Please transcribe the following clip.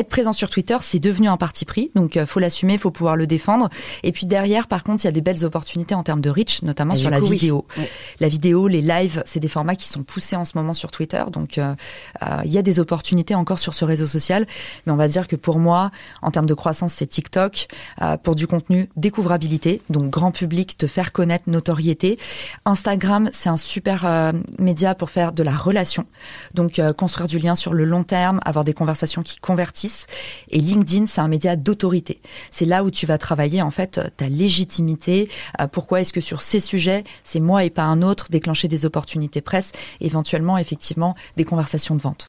être présent sur Twitter, c'est devenu un parti pris, donc euh, faut l'assumer, faut pouvoir le défendre. Et puis derrière, par contre, il y a des belles opportunités en termes de reach, notamment sur la vidéo. La vidéo, les lives, c'est des formats qui sont poussés en ce moment sur Twitter, donc euh, euh, il y a des opportunités encore sur ce réseau social. Mais on va dire que pour moi, en termes de croissance, c'est TikTok. pour du contenu, découvrabilité, donc grand public, te faire connaître, notoriété. Instagram, c'est un super média pour faire de la relation, donc construire du lien sur le long terme, avoir des conversations qui convertissent. Et LinkedIn, c'est un média d'autorité. C'est là où tu vas travailler en fait ta légitimité. Euh, pourquoi est-ce que sur ces sujets, c'est moi et pas un autre, déclencher des opportunités presse, éventuellement effectivement des conversations de vente.